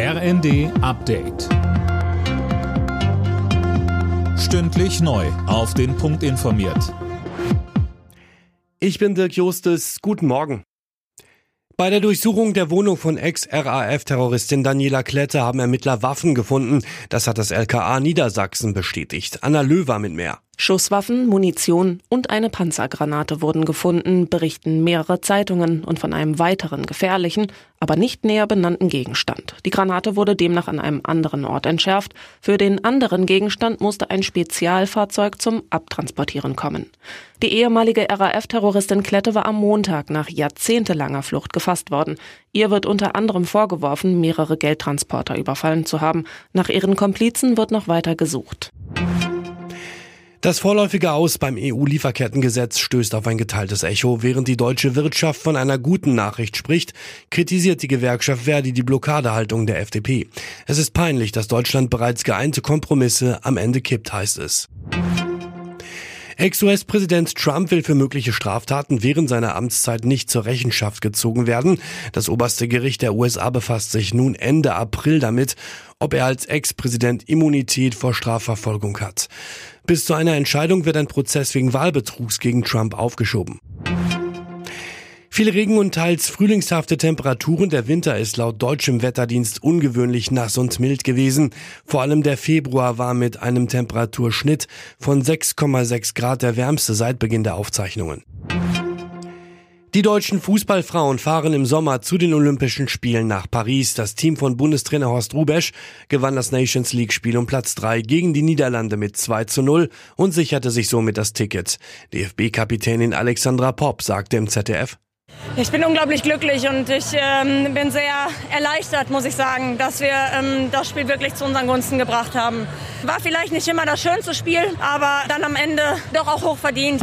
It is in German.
RND Update. Stündlich neu. Auf den Punkt informiert. Ich bin Dirk Justes. Guten Morgen. Bei der Durchsuchung der Wohnung von Ex-RAF-Terroristin Daniela Klette haben Ermittler Waffen gefunden. Das hat das LKA Niedersachsen bestätigt. Anna Löwer mit mehr. Schusswaffen, Munition und eine Panzergranate wurden gefunden, berichten mehrere Zeitungen und von einem weiteren gefährlichen, aber nicht näher benannten Gegenstand. Die Granate wurde demnach an einem anderen Ort entschärft. Für den anderen Gegenstand musste ein Spezialfahrzeug zum Abtransportieren kommen. Die ehemalige RAF-Terroristin Klette war am Montag nach jahrzehntelanger Flucht gefasst worden. Ihr wird unter anderem vorgeworfen, mehrere Geldtransporter überfallen zu haben. Nach ihren Komplizen wird noch weiter gesucht. Das vorläufige Aus beim EU-Lieferkettengesetz stößt auf ein geteiltes Echo. Während die deutsche Wirtschaft von einer guten Nachricht spricht, kritisiert die Gewerkschaft Verdi die Blockadehaltung der FDP. Es ist peinlich, dass Deutschland bereits geeinte Kompromisse am Ende kippt, heißt es. Ex-US-Präsident Trump will für mögliche Straftaten während seiner Amtszeit nicht zur Rechenschaft gezogen werden. Das oberste Gericht der USA befasst sich nun Ende April damit, ob er als Ex-Präsident Immunität vor Strafverfolgung hat. Bis zu einer Entscheidung wird ein Prozess wegen Wahlbetrugs gegen Trump aufgeschoben. Viel Regen und teils frühlingshafte Temperaturen. Der Winter ist laut deutschem Wetterdienst ungewöhnlich nass und mild gewesen. Vor allem der Februar war mit einem Temperaturschnitt von 6,6 Grad der wärmste seit Beginn der Aufzeichnungen. Die deutschen Fußballfrauen fahren im Sommer zu den Olympischen Spielen nach Paris. Das Team von Bundestrainer Horst Rubesch gewann das Nations League Spiel um Platz 3 gegen die Niederlande mit 2 zu 0 und sicherte sich somit das Ticket. DFB-Kapitänin Alexandra Popp sagte im ZDF, ich bin unglaublich glücklich und ich ähm, bin sehr erleichtert, muss ich sagen, dass wir ähm, das Spiel wirklich zu unseren Gunsten gebracht haben. War vielleicht nicht immer das schönste Spiel, aber dann am Ende doch auch hoch verdient.